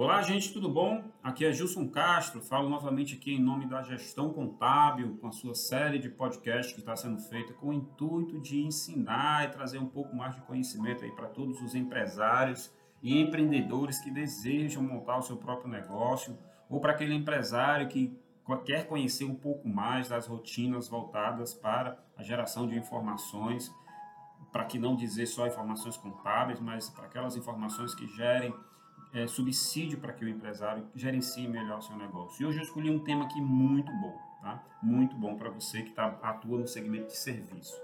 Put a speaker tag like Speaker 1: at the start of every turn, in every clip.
Speaker 1: Olá, gente, tudo bom? Aqui é Gilson Castro, falo novamente aqui em nome da Gestão Contábil, com a sua série de podcast que está sendo feita com o intuito de ensinar e trazer um pouco mais de conhecimento aí para todos os empresários e empreendedores que desejam montar o seu próprio negócio ou para aquele empresário que quer conhecer um pouco mais das rotinas voltadas para a geração de informações, para que não dizer só informações contábeis, mas para aquelas informações que gerem é, subsídio para que o empresário gerencie melhor o seu negócio. E hoje eu escolhi um tema aqui muito bom, tá? Muito bom para você que tá, atua no segmento de serviço.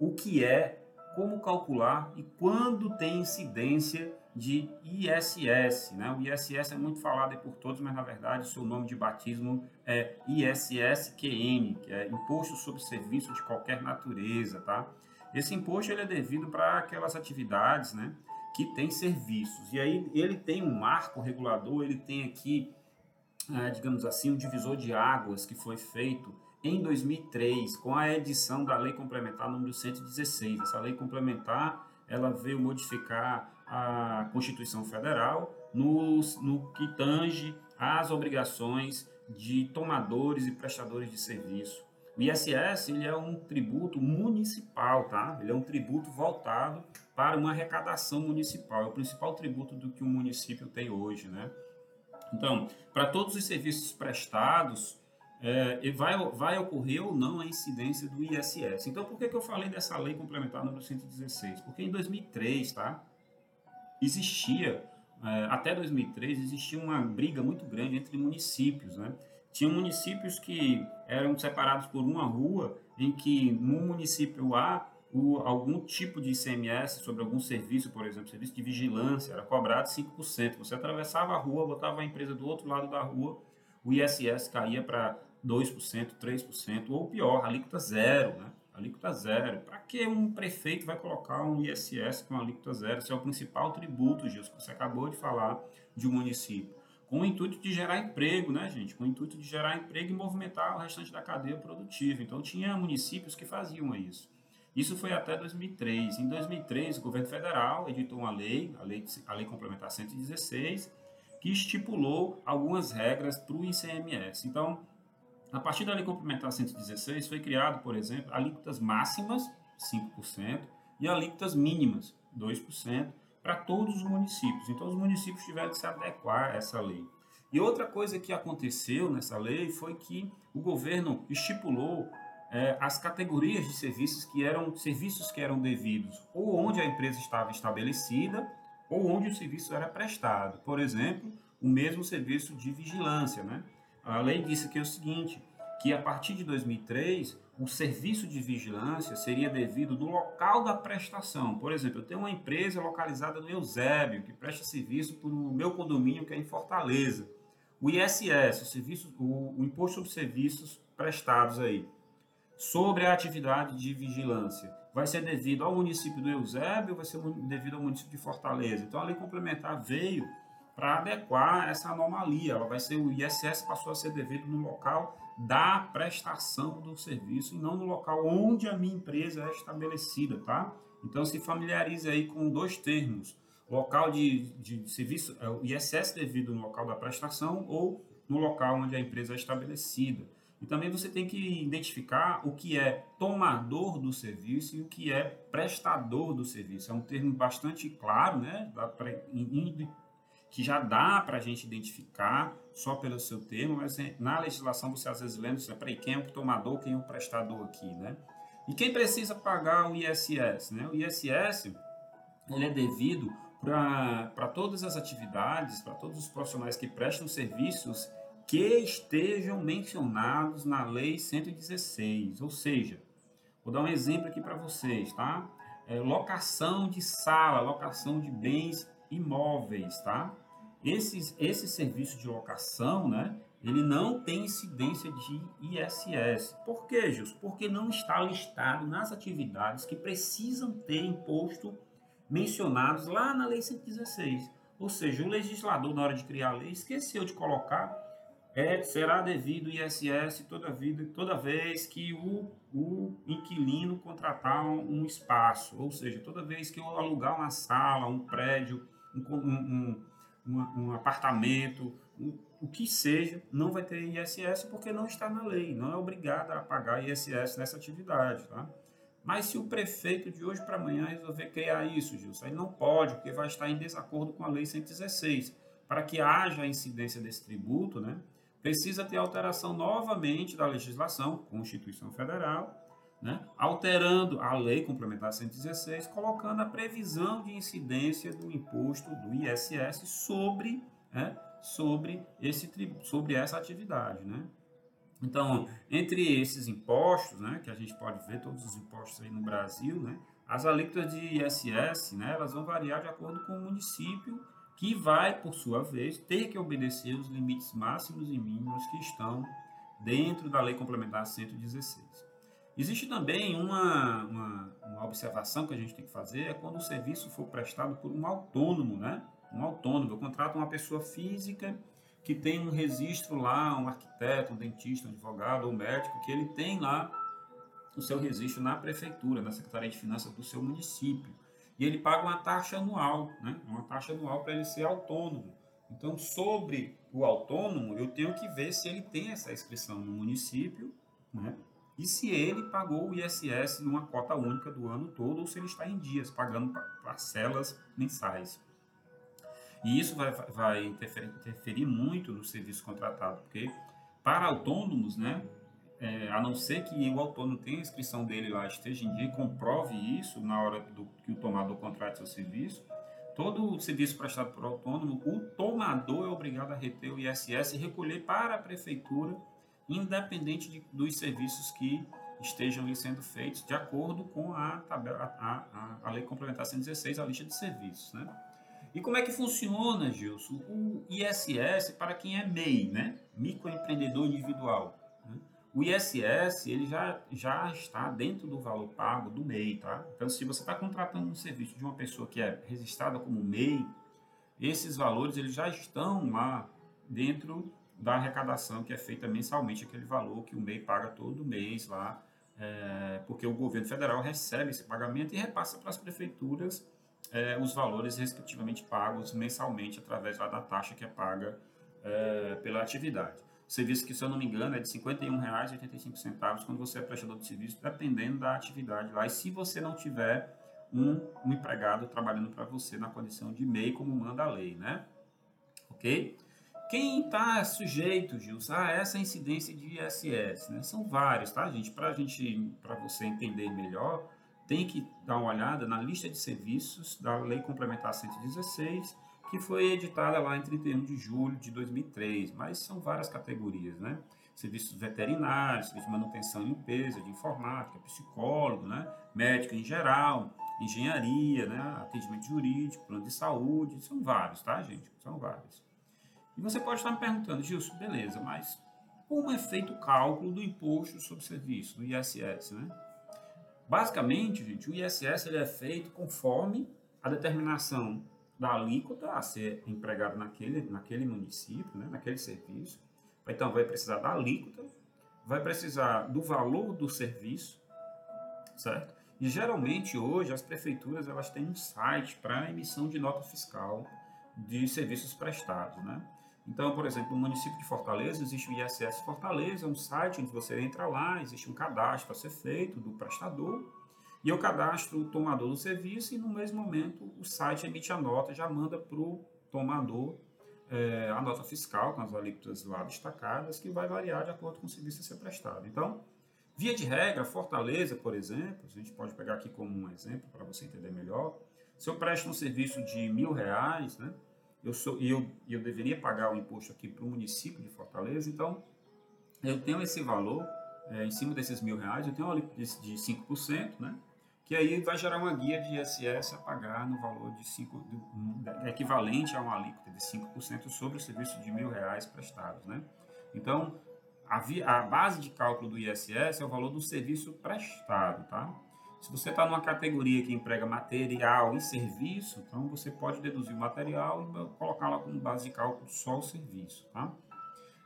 Speaker 1: O que é, como calcular e quando tem incidência de ISS, né? O ISS é muito falado por todos, mas na verdade seu nome de batismo é ISSQN, que é Imposto sobre Serviço de Qualquer Natureza, tá? Esse imposto ele é devido para aquelas atividades, né? Que tem serviços. E aí ele tem um marco regulador, ele tem aqui, é, digamos assim, um divisor de águas que foi feito em 2003 com a edição da Lei Complementar número 116. Essa lei complementar ela veio modificar a Constituição Federal no, no que tange às obrigações de tomadores e prestadores de serviço. O ISS ele é um tributo municipal, tá? Ele é um tributo voltado para uma arrecadação municipal. É o principal tributo do que um município tem hoje, né? Então, para todos os serviços prestados, é, vai, vai ocorrer ou não a incidência do ISS. Então, por que, que eu falei dessa lei complementar número 116? Porque em 2003, tá? Existia, é, até 2003, existia uma briga muito grande entre municípios, né? Tinha municípios que eram separados por uma rua, em que no município A o, algum tipo de ICMS sobre algum serviço, por exemplo, serviço de vigilância, era cobrado 5%. Você atravessava a rua, botava a empresa do outro lado da rua, o ISS caía para 2%, 3%, ou pior, alíquota zero, né? Alíquota zero. Para que um prefeito vai colocar um ISS com alíquota zero? Esse é o principal tributo, Gilson, que você acabou de falar de um município. Com o intuito de gerar emprego, né, gente? Com o intuito de gerar emprego e movimentar o restante da cadeia produtiva. Então, tinha municípios que faziam isso. Isso foi até 2003. Em 2003, o governo federal editou uma lei, a lei, a lei complementar 116, que estipulou algumas regras para o ICMS. Então, a partir da lei complementar 116, foi criado, por exemplo, alíquotas máximas, 5%, e alíquotas mínimas, 2%, para todos os municípios. Então, os municípios tiveram que se adequar a essa lei. E outra coisa que aconteceu nessa lei foi que o governo estipulou é, as categorias de serviços que eram serviços que eram devidos ou onde a empresa estava estabelecida ou onde o serviço era prestado. Por exemplo, o mesmo serviço de vigilância, né? A lei disse que é o seguinte, que a partir de 2003 o serviço de vigilância seria devido no local da prestação. Por exemplo, eu tenho uma empresa localizada no Eusébio que presta serviço para o meu condomínio que é em Fortaleza. O ISS, o, serviço, o, o imposto sobre serviços prestados aí, sobre a atividade de vigilância vai ser devido ao município do Eusébio vai ser devido ao município de Fortaleza? Então a lei complementar veio para adequar essa anomalia. Ela vai ser o ISS passou a ser devido no local da prestação do serviço e não no local onde a minha empresa é estabelecida, tá? Então se familiarize aí com dois termos: local de, de serviço, é o ISS devido no local da prestação ou no local onde a empresa é estabelecida. E também você tem que identificar o que é tomador do serviço e o que é prestador do serviço. É um termo bastante claro, né? que já dá para a gente identificar só pelo seu termo, mas é, na legislação você às vezes lembra, você, peraí, quem é o tomador, quem é o prestador aqui, né? E quem precisa pagar o ISS, né? O ISS, ele é devido para todas as atividades, para todos os profissionais que prestam serviços que estejam mencionados na Lei 116. Ou seja, vou dar um exemplo aqui para vocês, tá? É, locação de sala, locação de bens imóveis, tá? Esses, esse serviço de locação, né? Ele não tem incidência de ISS. Por quê? Porque não está listado nas atividades que precisam ter imposto mencionados lá na Lei 116. Ou seja, o legislador, na hora de criar a lei, esqueceu de colocar é, será devido ISS toda, vida, toda vez que o, o inquilino contratar um, um, espaço, ou seja, toda vez que eu alugar uma sala, um prédio, um, um, uma, um apartamento, um, o que seja, não vai ter ISS porque não está na lei, não é obrigado a pagar ISS nessa atividade, tá? Mas se o prefeito de hoje para amanhã resolver criar isso, Gilson, aí não pode, porque vai estar em desacordo com a Lei 116. Para que haja a incidência desse tributo, né, precisa ter alteração novamente da legislação, Constituição Federal, né, alterando a Lei Complementar 116, colocando a previsão de incidência do imposto do ISS sobre, né, sobre, esse, sobre essa atividade. Né? Então, entre esses impostos, né, que a gente pode ver todos os impostos aí no Brasil, né, as alíquotas de ISS, né, elas vão variar de acordo com o município, que vai, por sua vez, ter que obedecer os limites máximos e mínimos que estão dentro da Lei Complementar 116. Existe também uma, uma, uma observação que a gente tem que fazer, é quando o serviço for prestado por um autônomo, né? Um autônomo, eu contrato uma pessoa física que tem um registro lá, um arquiteto, um dentista, um advogado um médico, que ele tem lá o seu registro na prefeitura, na Secretaria de Finanças do seu município. E ele paga uma taxa anual, né? uma taxa anual para ele ser autônomo. Então, sobre o autônomo, eu tenho que ver se ele tem essa inscrição no município, né? E se ele pagou o ISS numa cota única do ano todo, ou se ele está em dias, pagando parcelas mensais. E isso vai, vai interferir, interferir muito no serviço contratado, porque para autônomos, né, é, a não ser que o autônomo tenha a inscrição dele lá, esteja em dia e comprove isso na hora do, que o tomador contrate seu serviço, todo o serviço prestado por autônomo, o tomador é obrigado a reter o ISS e recolher para a prefeitura, independente de, dos serviços que estejam sendo feitos, de acordo com a, tabela, a, a, a Lei Complementar 116, a lista de serviços. Né? E como é que funciona, Gilson? O ISS para quem é MEI, né? Microempreendedor individual. O ISS ele já, já está dentro do valor pago do MEI, tá? Então, se você está contratando um serviço de uma pessoa que é registrada como MEI, esses valores eles já estão lá dentro da arrecadação que é feita mensalmente, aquele valor que o MEI paga todo mês lá, é, porque o governo federal recebe esse pagamento e repassa para as prefeituras é, os valores respectivamente pagos mensalmente através lá, da taxa que é paga é, pela atividade. Serviço que, se eu não me engano, é de R$ 51,85 quando você é prestador de serviço, dependendo da atividade lá. E se você não tiver um, um empregado trabalhando para você na condição de MEI, como manda a lei, né? Ok? Quem está sujeito, Gilson, a essa incidência de ISS? Né? São vários, tá, gente? Para gente, para você entender melhor, tem que dar uma olhada na lista de serviços da Lei Complementar 116, que foi editada lá em 31 de julho de 2003, mas são várias categorias, né? Serviços veterinários, de manutenção e limpeza, de informática, psicólogo, né? médico em geral, engenharia, né? atendimento jurídico, plano de saúde, são vários, tá, gente? São vários. E você pode estar me perguntando, Gilson, beleza, mas como é feito o cálculo do imposto sobre serviço, do ISS, né? Basicamente, gente, o ISS ele é feito conforme a determinação da alíquota a ser empregado naquele, naquele município, né, naquele serviço. Então, vai precisar da alíquota, vai precisar do valor do serviço, certo? E geralmente hoje as prefeituras elas têm um site para emissão de nota fiscal de serviços prestados, né? Então, por exemplo, no município de Fortaleza existe o ISS Fortaleza, um site onde você entra lá, existe um cadastro a ser feito do prestador, e eu cadastro o tomador do serviço e no mesmo momento o site emite a nota, já manda para o tomador é, a nota fiscal com as alíquotas lá destacadas, que vai variar de acordo com o serviço a ser prestado. Então, via de regra, Fortaleza, por exemplo, a gente pode pegar aqui como um exemplo para você entender melhor, se eu presto um serviço de mil reais, né, eu sou e eu, eu deveria pagar o imposto aqui para o município de Fortaleza, então eu tenho esse valor é, em cima desses mil reais, eu tenho uma alíquota de 5%, né? Que aí vai gerar uma guia de ISS a pagar no valor de 5, de, equivalente a uma alíquota de 5% sobre o serviço de mil reais prestados, né? Então, a, a base de cálculo do ISS é o valor do serviço prestado, tá? Se você está numa categoria que emprega material e serviço, então você pode deduzir o material e colocar lá como base de cálculo só o serviço. Tá?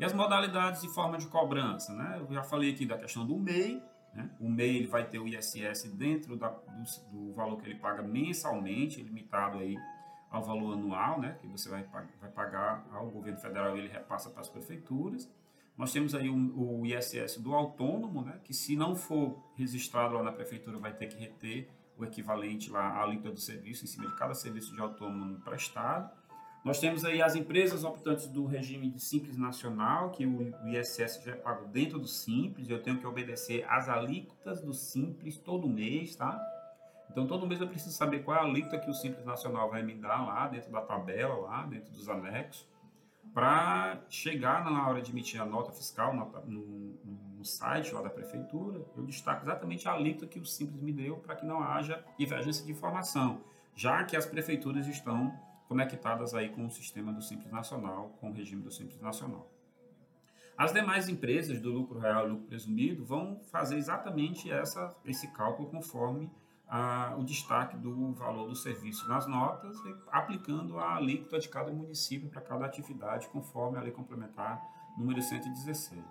Speaker 1: E as modalidades e forma de cobrança. Né? Eu já falei aqui da questão do MEI. Né? O MEI ele vai ter o ISS dentro da, do, do, valor que ele paga mensalmente, limitado aí ao valor anual, né, que você vai, vai pagar ao governo federal e ele repassa para as prefeituras. Nós temos aí o, o ISS do autônomo, né, que se não for registrado lá na prefeitura vai ter que reter o equivalente lá à alíquota do serviço em cima de cada serviço de autônomo prestado. Nós temos aí as empresas optantes do regime de Simples Nacional, que o ISS já é pago dentro do Simples, eu tenho que obedecer às alíquotas do Simples todo mês, tá? Então, todo mês eu preciso saber qual é a alíquota que o Simples Nacional vai me dar lá, dentro da tabela, lá, dentro dos anexos, para chegar na hora de emitir a nota fiscal no, no, site lá da prefeitura, eu destaco exatamente a alíquota que o Simples me deu para que não haja divergência de informação, já que as prefeituras estão conectadas aí com o sistema do Simples Nacional, com o regime do Simples Nacional. As demais empresas do lucro real e lucro presumido vão fazer exatamente essa, esse cálculo conforme a, o destaque do valor do serviço nas notas, aplicando a alíquota de cada município para cada atividade, conforme a lei complementar número 116.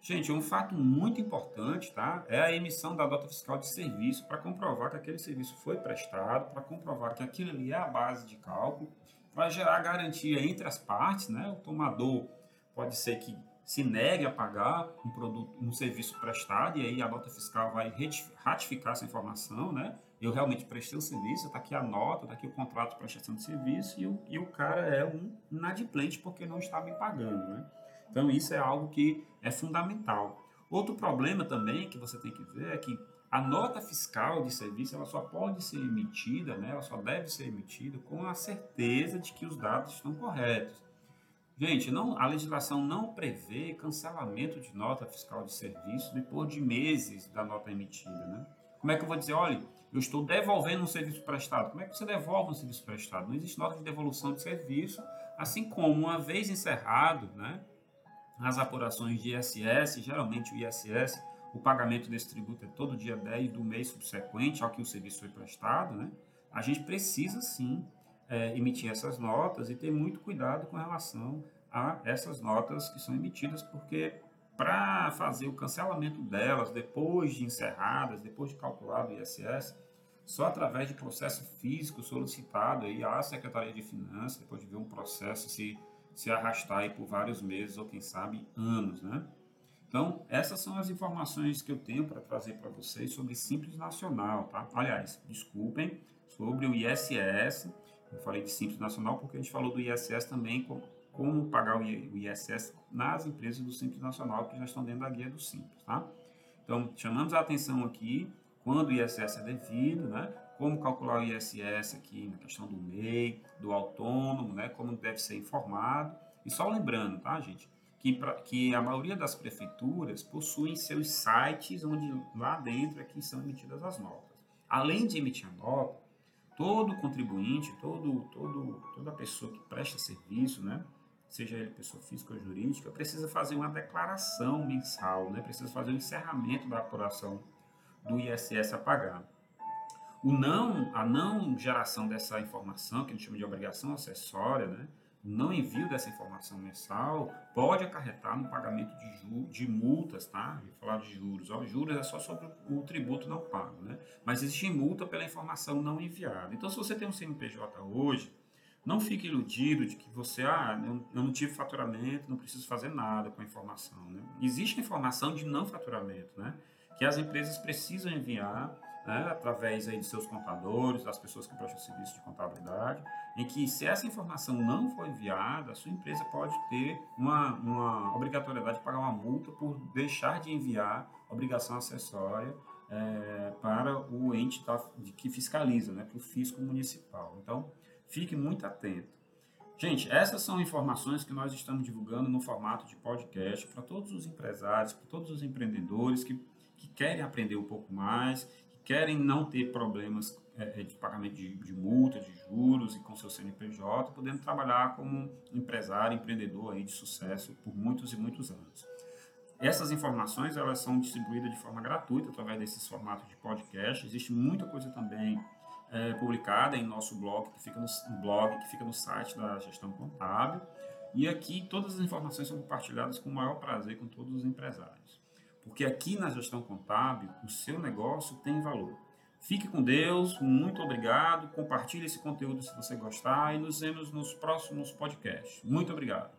Speaker 1: Gente, um fato muito importante tá, é a emissão da nota fiscal de serviço para comprovar que aquele serviço foi prestado, para comprovar que aquilo ali é a base de cálculo, para gerar garantia entre as partes. Né? O tomador pode ser que se negue a pagar um produto, um serviço prestado, e aí a nota fiscal vai ratificar essa informação, né? Eu realmente prestei o serviço, está aqui a nota, está aqui o contrato de prestação de serviço, e o, e o cara é um inadimplente porque não está me pagando, né? Então isso é algo que é fundamental. Outro problema também que você tem que ver é que a nota fiscal de serviço ela só pode ser emitida, né? ela só deve ser emitida com a certeza de que os dados estão corretos. Gente, não, a legislação não prevê cancelamento de nota fiscal de serviço depois de meses da nota emitida. Né? Como é que eu vou dizer, olha, eu estou devolvendo um serviço prestado? Como é que você devolve um serviço prestado? Não existe nota de devolução de serviço, assim como uma vez encerrado né, as apurações de ISS, geralmente o ISS, o pagamento desse tributo é todo dia 10 do mês subsequente ao que o serviço foi prestado, né? a gente precisa sim é, emitir essas notas e ter muito cuidado com relação a essas notas que são emitidas, porque para fazer o cancelamento delas, depois de encerradas, depois de calculado o ISS, só através de processo físico solicitado aí à Secretaria de Finanças, depois de ver um processo se, se arrastar aí por vários meses ou quem sabe anos, né? Então, essas são as informações que eu tenho para trazer para vocês sobre Simples Nacional, tá? Aliás, desculpem, sobre o ISS, eu falei de Simples Nacional porque a gente falou do ISS também, como, como pagar o ISS nas empresas do Simples Nacional que já estão dentro da guia do Simples, tá? Então, chamamos a atenção aqui quando o ISS é devido, né? Como calcular o ISS aqui na questão do MEI, do autônomo, né? Como deve ser informado. E só lembrando, tá, gente? Que, pra, que a maioria das prefeituras possuem seus sites onde lá dentro é que são emitidas as notas. Além de emitir a nota, todo contribuinte, todo, todo, toda pessoa que presta serviço, né, seja ele pessoa física ou jurídica, precisa fazer uma declaração mensal, né, precisa fazer o um encerramento da apuração do ISS a pagar. O não, a não geração dessa informação, que a gente chama de obrigação acessória, né, não envio dessa informação mensal pode acarretar no pagamento de, de multas, tá? Falar de juros. Ó, juros é só sobre o tributo não pago, né? Mas existe multa pela informação não enviada. Então, se você tem um CNPJ hoje, não fique iludido de que você, ah, eu não tive faturamento, não preciso fazer nada com a informação, né? Existe informação de não faturamento, né? Que as empresas precisam enviar né, através aí de seus contadores, das pessoas que prestam serviço de contabilidade, em que se essa informação não for enviada, a sua empresa pode ter uma, uma obrigatoriedade de pagar uma multa por deixar de enviar obrigação acessória é, para o ente da, de, que fiscaliza, né, para o fisco municipal. Então, fique muito atento. Gente, essas são informações que nós estamos divulgando no formato de podcast para todos os empresários, para todos os empreendedores que, que querem aprender um pouco mais querem não ter problemas é, é, de pagamento de, de, multa, de juros e com seu CNPJ, podendo trabalhar como empresário, empreendedor aí de sucesso por muitos e muitos anos. Essas informações elas são distribuídas de forma gratuita através desses formatos de podcast. Existe muita coisa também é, publicada em nosso blog que fica no blog que fica no site da gestão contábil. E aqui todas as informações são compartilhadas com o maior prazer com todos os empresários. Porque aqui na gestão contábil, o seu negócio tem valor. Fique com Deus, muito obrigado. Compartilhe esse conteúdo se você gostar e nos vemos nos próximos podcasts. Muito obrigado.